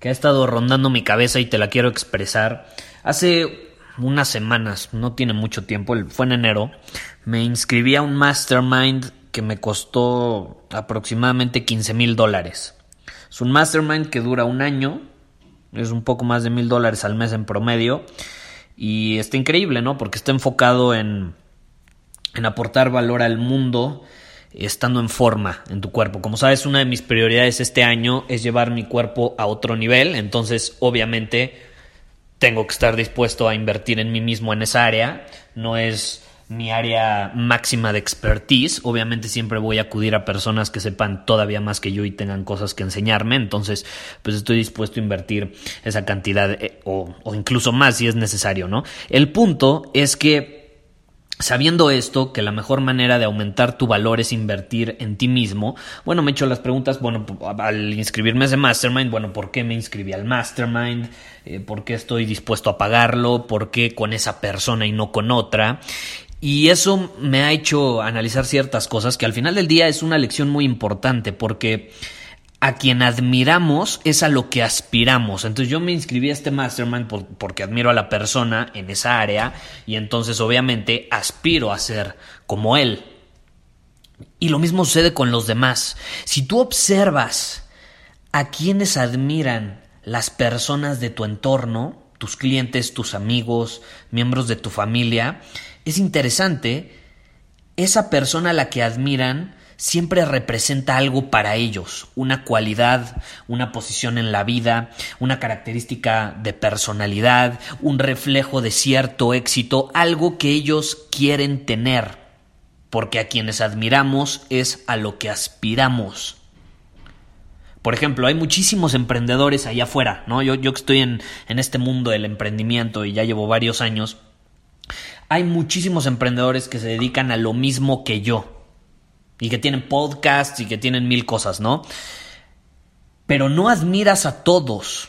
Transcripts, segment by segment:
que ha estado rondando mi cabeza y te la quiero expresar. Hace unas semanas, no tiene mucho tiempo, fue en enero, me inscribí a un mastermind que me costó aproximadamente 15 mil dólares. Es un mastermind que dura un año, es un poco más de mil dólares al mes en promedio y está increíble, ¿no? Porque está enfocado en, en aportar valor al mundo estando en forma en tu cuerpo. Como sabes, una de mis prioridades este año es llevar mi cuerpo a otro nivel, entonces obviamente tengo que estar dispuesto a invertir en mí mismo en esa área. No es mi área máxima de expertise. Obviamente siempre voy a acudir a personas que sepan todavía más que yo y tengan cosas que enseñarme. Entonces, pues estoy dispuesto a invertir esa cantidad eh, o, o incluso más si es necesario, ¿no? El punto es que Sabiendo esto, que la mejor manera de aumentar tu valor es invertir en ti mismo, bueno, me he hecho las preguntas, bueno, al inscribirme a ese mastermind, bueno, ¿por qué me inscribí al mastermind? Eh, ¿Por qué estoy dispuesto a pagarlo? ¿Por qué con esa persona y no con otra? Y eso me ha hecho analizar ciertas cosas que al final del día es una lección muy importante porque a quien admiramos es a lo que aspiramos. Entonces yo me inscribí a este mastermind porque admiro a la persona en esa área y entonces obviamente aspiro a ser como él. Y lo mismo sucede con los demás. Si tú observas a quienes admiran las personas de tu entorno, tus clientes, tus amigos, miembros de tu familia, es interesante, esa persona a la que admiran siempre representa algo para ellos, una cualidad, una posición en la vida, una característica de personalidad, un reflejo de cierto éxito, algo que ellos quieren tener, porque a quienes admiramos es a lo que aspiramos. Por ejemplo, hay muchísimos emprendedores allá afuera, ¿no? Yo, yo estoy en, en este mundo del emprendimiento y ya llevo varios años. Hay muchísimos emprendedores que se dedican a lo mismo que yo y que tienen podcasts y que tienen mil cosas, ¿no? Pero no admiras a todos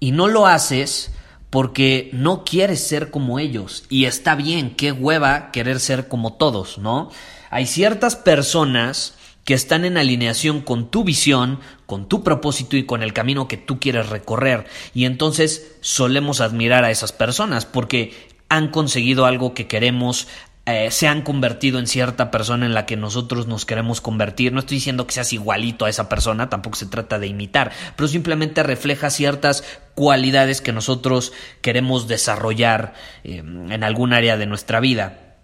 y no lo haces porque no quieres ser como ellos y está bien, qué hueva querer ser como todos, ¿no? Hay ciertas personas que están en alineación con tu visión, con tu propósito y con el camino que tú quieres recorrer. Y entonces solemos admirar a esas personas porque han conseguido algo que queremos, eh, se han convertido en cierta persona en la que nosotros nos queremos convertir. No estoy diciendo que seas igualito a esa persona, tampoco se trata de imitar, pero simplemente refleja ciertas cualidades que nosotros queremos desarrollar eh, en algún área de nuestra vida.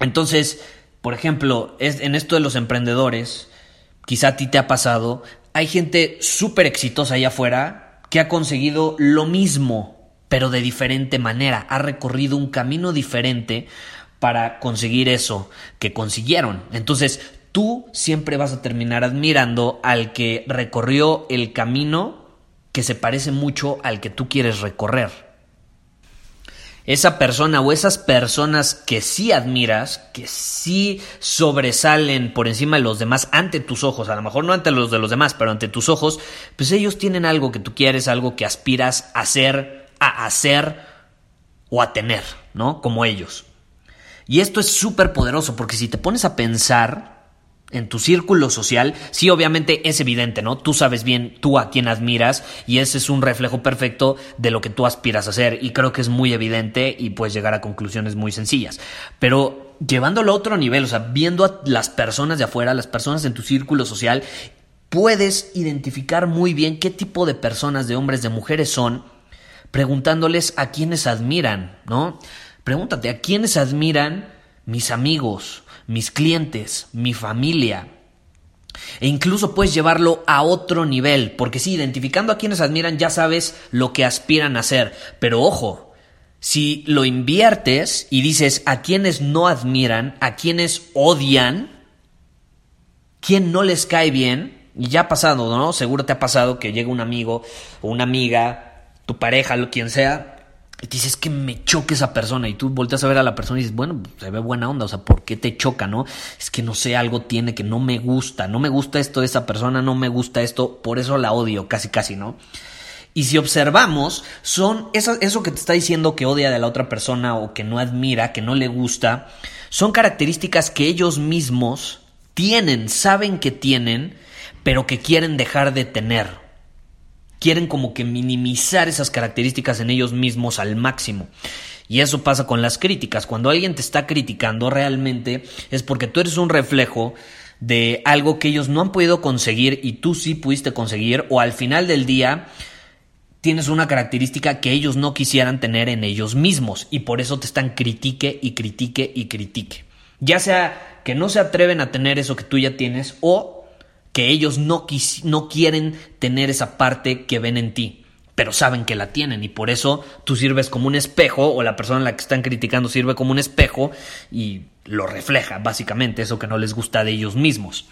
Entonces, por ejemplo, es, en esto de los emprendedores, quizá a ti te ha pasado, hay gente súper exitosa allá afuera que ha conseguido lo mismo, pero de diferente manera, ha recorrido un camino diferente para conseguir eso que consiguieron. Entonces, tú siempre vas a terminar admirando al que recorrió el camino que se parece mucho al que tú quieres recorrer. Esa persona o esas personas que sí admiras, que sí sobresalen por encima de los demás ante tus ojos, a lo mejor no ante los de los demás, pero ante tus ojos, pues ellos tienen algo que tú quieres, algo que aspiras a ser, a hacer o a tener, ¿no? Como ellos. Y esto es súper poderoso porque si te pones a pensar en tu círculo social, sí, obviamente es evidente, ¿no? Tú sabes bien tú a quién admiras y ese es un reflejo perfecto de lo que tú aspiras a hacer y creo que es muy evidente y puedes llegar a conclusiones muy sencillas. Pero llevándolo a otro nivel, o sea, viendo a las personas de afuera, las personas en tu círculo social, puedes identificar muy bien qué tipo de personas, de hombres, de mujeres son, preguntándoles a quienes admiran, ¿no? Pregúntate, ¿a quiénes admiran mis amigos, mis clientes, mi familia? E incluso puedes llevarlo a otro nivel, porque si identificando a quienes admiran ya sabes lo que aspiran a hacer. Pero ojo, si lo inviertes y dices a quienes no admiran, a quienes odian, quién no les cae bien, y ya ha pasado, ¿no? Seguro te ha pasado que llega un amigo o una amiga, tu pareja, lo quien sea, y te dices que me choque esa persona y tú volteas a ver a la persona y dices, bueno, se ve buena onda, o sea, ¿por qué te choca, no? Es que no sé, algo tiene que no me gusta, no me gusta esto de esa persona, no me gusta esto, por eso la odio, casi casi, ¿no? Y si observamos, son eso, eso que te está diciendo que odia de la otra persona o que no admira, que no le gusta, son características que ellos mismos tienen, saben que tienen, pero que quieren dejar de tener quieren como que minimizar esas características en ellos mismos al máximo. Y eso pasa con las críticas. Cuando alguien te está criticando realmente es porque tú eres un reflejo de algo que ellos no han podido conseguir y tú sí pudiste conseguir o al final del día tienes una característica que ellos no quisieran tener en ellos mismos y por eso te están critique y critique y critique. Ya sea que no se atreven a tener eso que tú ya tienes o que ellos no, no quieren tener esa parte que ven en ti, pero saben que la tienen y por eso tú sirves como un espejo o la persona a la que están criticando sirve como un espejo y lo refleja básicamente eso que no les gusta de ellos mismos.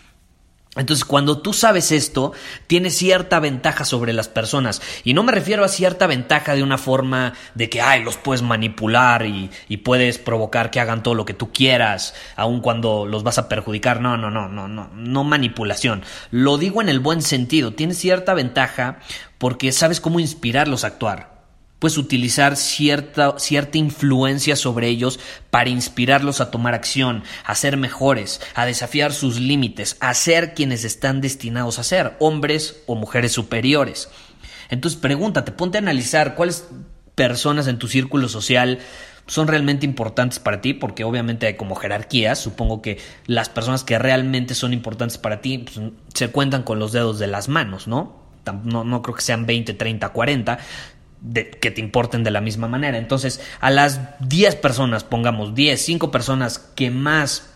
Entonces, cuando tú sabes esto, tienes cierta ventaja sobre las personas. Y no me refiero a cierta ventaja de una forma de que, ay, los puedes manipular y, y, puedes provocar que hagan todo lo que tú quieras, aun cuando los vas a perjudicar. No, no, no, no, no, no manipulación. Lo digo en el buen sentido. Tienes cierta ventaja porque sabes cómo inspirarlos a actuar puedes utilizar cierta, cierta influencia sobre ellos para inspirarlos a tomar acción, a ser mejores, a desafiar sus límites, a ser quienes están destinados a ser, hombres o mujeres superiores. Entonces pregúntate, ponte a analizar cuáles personas en tu círculo social son realmente importantes para ti, porque obviamente hay como jerarquías, supongo que las personas que realmente son importantes para ti pues, se cuentan con los dedos de las manos, ¿no? No, no, creo que sean 20, 30, 40, que te importen de la misma manera. Entonces, a las 10 personas, pongamos 10, 5 personas que más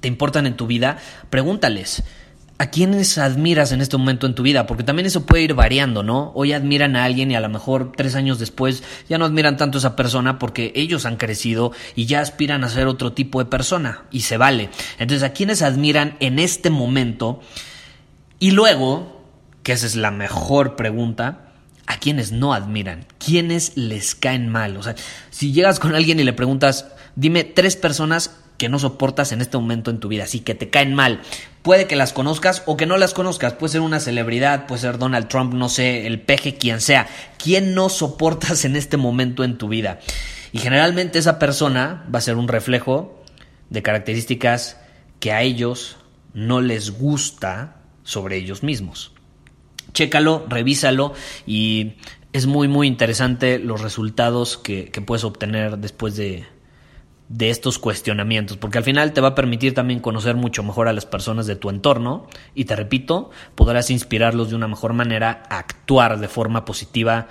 te importan en tu vida, pregúntales. ¿A quiénes admiras en este momento en tu vida? Porque también eso puede ir variando, ¿no? Hoy admiran a alguien y a lo mejor tres años después ya no admiran tanto a esa persona porque ellos han crecido y ya aspiran a ser otro tipo de persona y se vale. Entonces, ¿a quiénes admiran en este momento? Y luego, que esa es la mejor pregunta, a quienes no admiran, quienes les caen mal. O sea, si llegas con alguien y le preguntas, dime tres personas que no soportas en este momento en tu vida, así que te caen mal. Puede que las conozcas o que no las conozcas, puede ser una celebridad, puede ser Donald Trump, no sé, el peje, quien sea. ¿Quién no soportas en este momento en tu vida? Y generalmente esa persona va a ser un reflejo de características que a ellos no les gusta sobre ellos mismos. Chécalo, revísalo y es muy muy interesante los resultados que, puedes obtener después de, de estos cuestionamientos, porque al final te va a permitir también conocer mucho mejor a las personas de tu entorno y te repito, podrás inspirarlos de una mejor manera a actuar de forma positiva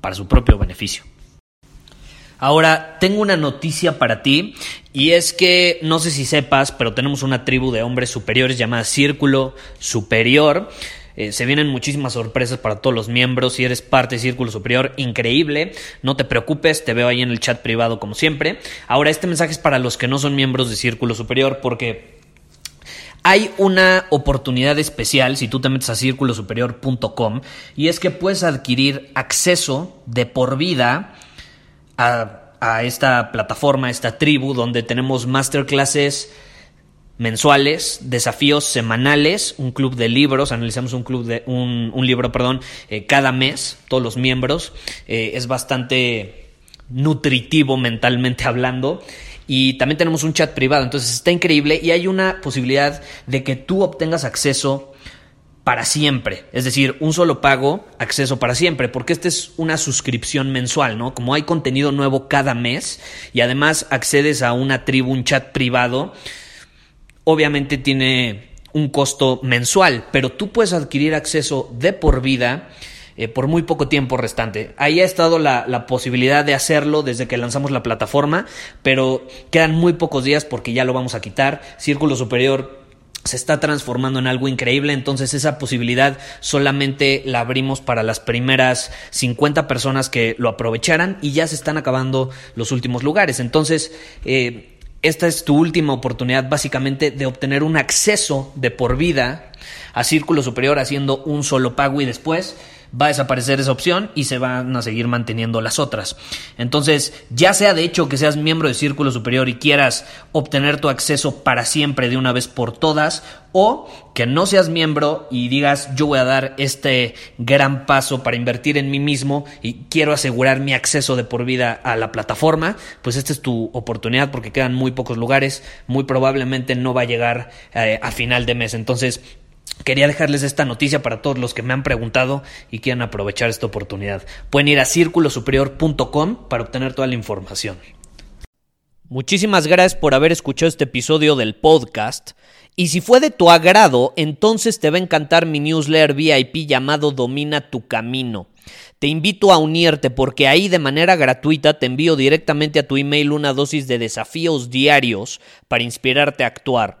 para su propio beneficio. Ahora, tengo una noticia para ti y es que no sé si sepas, pero tenemos una tribu de hombres superiores llamada Círculo Superior eh, se vienen muchísimas sorpresas para todos los miembros. Si eres parte de Círculo Superior, increíble. No te preocupes, te veo ahí en el chat privado como siempre. Ahora, este mensaje es para los que no son miembros de Círculo Superior porque hay una oportunidad especial si tú te metes a círculosuperior.com y es que puedes adquirir acceso de por vida a, a esta plataforma, a esta tribu, donde tenemos masterclasses mensuales, desafíos semanales, un club de libros, analizamos un club de un, libro, perdón, eh, cada mes, todos los miembros, eh, es bastante nutritivo mentalmente hablando. Y también tenemos un chat privado, entonces está increíble y hay una posibilidad de que tú obtengas acceso para siempre, es decir, un solo pago, acceso para siempre, porque esta es una suscripción mensual, ¿no? Como hay contenido nuevo cada mes y además accedes a una tribu, un chat privado, obviamente tiene un costo mensual, pero tú puedes adquirir acceso de por vida eh, por muy poco tiempo restante. Ahí ha estado la, la, posibilidad de hacerlo desde que lanzamos la plataforma, pero quedan muy pocos días porque ya lo vamos a quitar. Círculo Superior se está transformando en algo increíble, entonces esa posibilidad solamente la abrimos para las primeras 50 personas que lo aprovecharan y ya se están acabando los últimos lugares. Entonces, eh, esta es tu última oportunidad básicamente de obtener un acceso de por vida a Círculo Superior haciendo un solo pago y después va a desaparecer esa opción y se van a seguir manteniendo las otras. Entonces, ya sea de hecho que seas miembro de Círculo Superior y quieras obtener tu acceso para siempre de una vez por todas, o que no seas miembro y digas yo voy a dar este gran paso para invertir en mí mismo y quiero asegurar mi acceso de por vida a la plataforma, pues esta es tu oportunidad porque quedan muy pocos lugares, muy probablemente no va a llegar eh, a final de mes. Entonces, Quería dejarles esta noticia para todos los que me han preguntado y quieran aprovechar esta oportunidad. Pueden ir a círculosuperior.com para obtener toda la información. Muchísimas gracias por haber escuchado este episodio del podcast. Y si fue de tu agrado, entonces te va a encantar mi newsletter VIP llamado Domina tu Camino. Te invito a unirte porque ahí de manera gratuita te envío directamente a tu email una dosis de desafíos diarios para inspirarte a actuar.